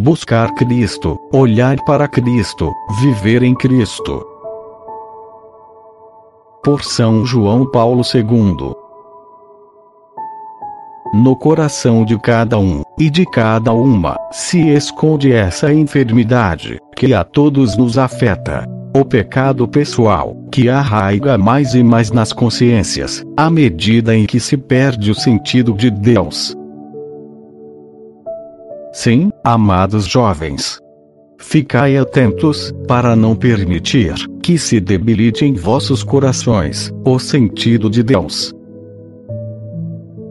buscar Cristo, olhar para Cristo, viver em Cristo. Por São João Paulo II. No coração de cada um, e de cada uma, se esconde essa enfermidade, que a todos nos afeta. O pecado pessoal, que arraiga mais e mais nas consciências, à medida em que se perde o sentido de Deus. Sim, amados jovens. Ficai atentos, para não permitir que se debilite em vossos corações o sentido de Deus.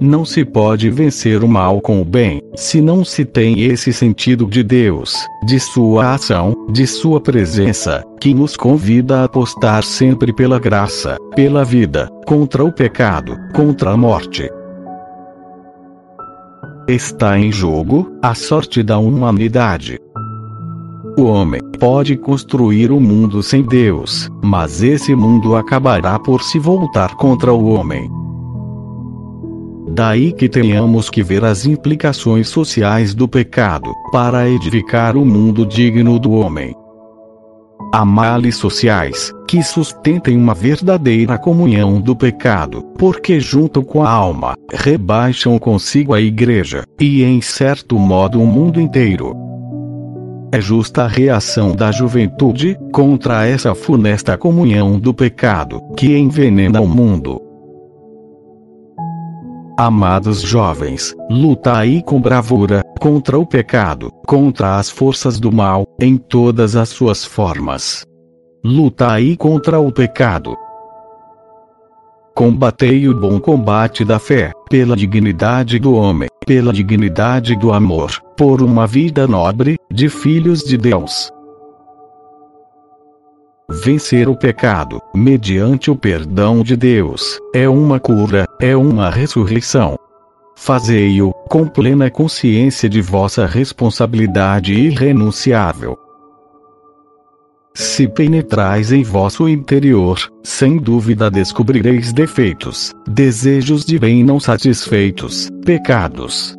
Não se pode vencer o mal com o bem, se não se tem esse sentido de Deus, de sua ação, de sua presença, que nos convida a apostar sempre pela graça, pela vida, contra o pecado, contra a morte. Está em jogo a sorte da humanidade. O homem pode construir o um mundo sem Deus, mas esse mundo acabará por se voltar contra o homem. Daí que tenhamos que ver as implicações sociais do pecado, para edificar o um mundo digno do homem. Há males sociais, que sustentem uma verdadeira comunhão do pecado, porque junto com a alma, rebaixam consigo a igreja, e em certo modo o mundo inteiro. É justa a reação da juventude contra essa funesta comunhão do pecado, que envenena o mundo. Amados jovens, lutai com bravura, contra o pecado, contra as forças do mal, em todas as suas formas. Lutai contra o pecado. Combatei o bom combate da fé, pela dignidade do homem, pela dignidade do amor, por uma vida nobre, de filhos de Deus vencer o pecado, mediante o perdão de Deus, é uma cura, é uma ressurreição. Fazei-o, com plena consciência de vossa responsabilidade irrenunciável. Se penetrais em vosso interior, sem dúvida descobrireis defeitos, desejos de bem não satisfeitos, pecados,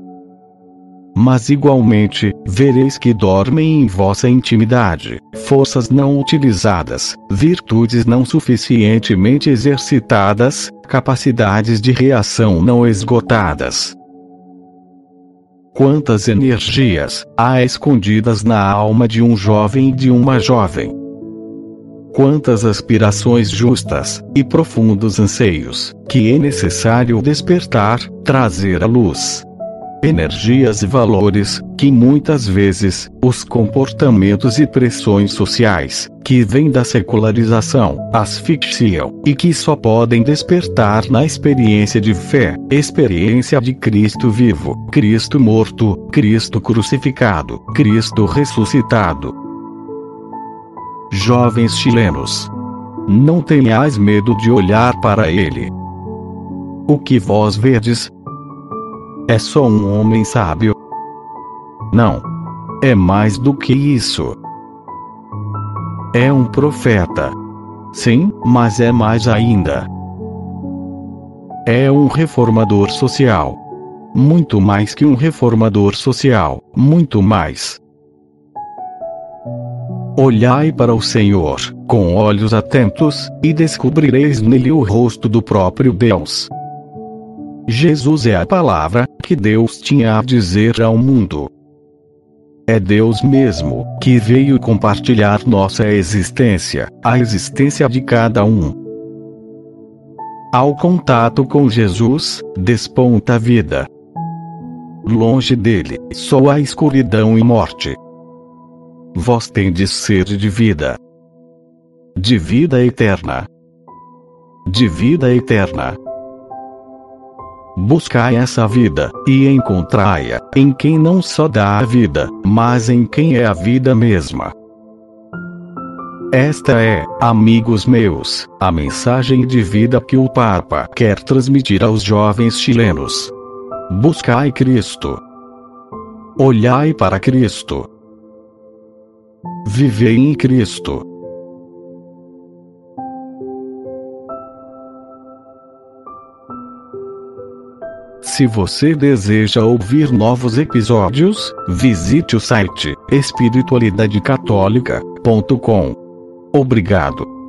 mas igualmente, vereis que dormem em vossa intimidade, forças não utilizadas, virtudes não suficientemente exercitadas, capacidades de reação não esgotadas. Quantas energias há escondidas na alma de um jovem e de uma jovem? Quantas aspirações justas e profundos anseios que é necessário despertar, trazer à luz energias e valores, que muitas vezes, os comportamentos e pressões sociais, que vêm da secularização, asfixiam, e que só podem despertar na experiência de fé, experiência de Cristo vivo, Cristo morto, Cristo crucificado, Cristo ressuscitado. Jovens chilenos, não tenhais medo de olhar para ele. O que vós vedes, é só um homem sábio? Não. É mais do que isso. É um profeta. Sim, mas é mais ainda. É um reformador social. Muito mais que um reformador social, muito mais. Olhai para o Senhor, com olhos atentos, e descobrireis nele o rosto do próprio Deus. Jesus é a palavra que Deus tinha a dizer ao mundo. É Deus mesmo que veio compartilhar nossa existência, a existência de cada um. Ao contato com Jesus, desponta a vida. Longe dele, só a escuridão e morte. Vós tendes sede de vida. De vida eterna. De vida eterna. Buscai essa vida, e encontrai-a, em quem não só dá a vida, mas em quem é a vida mesma. Esta é, amigos meus, a mensagem de vida que o Papa quer transmitir aos jovens chilenos. Buscai Cristo. Olhai para Cristo. Vivei em Cristo. Se você deseja ouvir novos episódios, visite o site espiritualidadecatólica.com. Obrigado.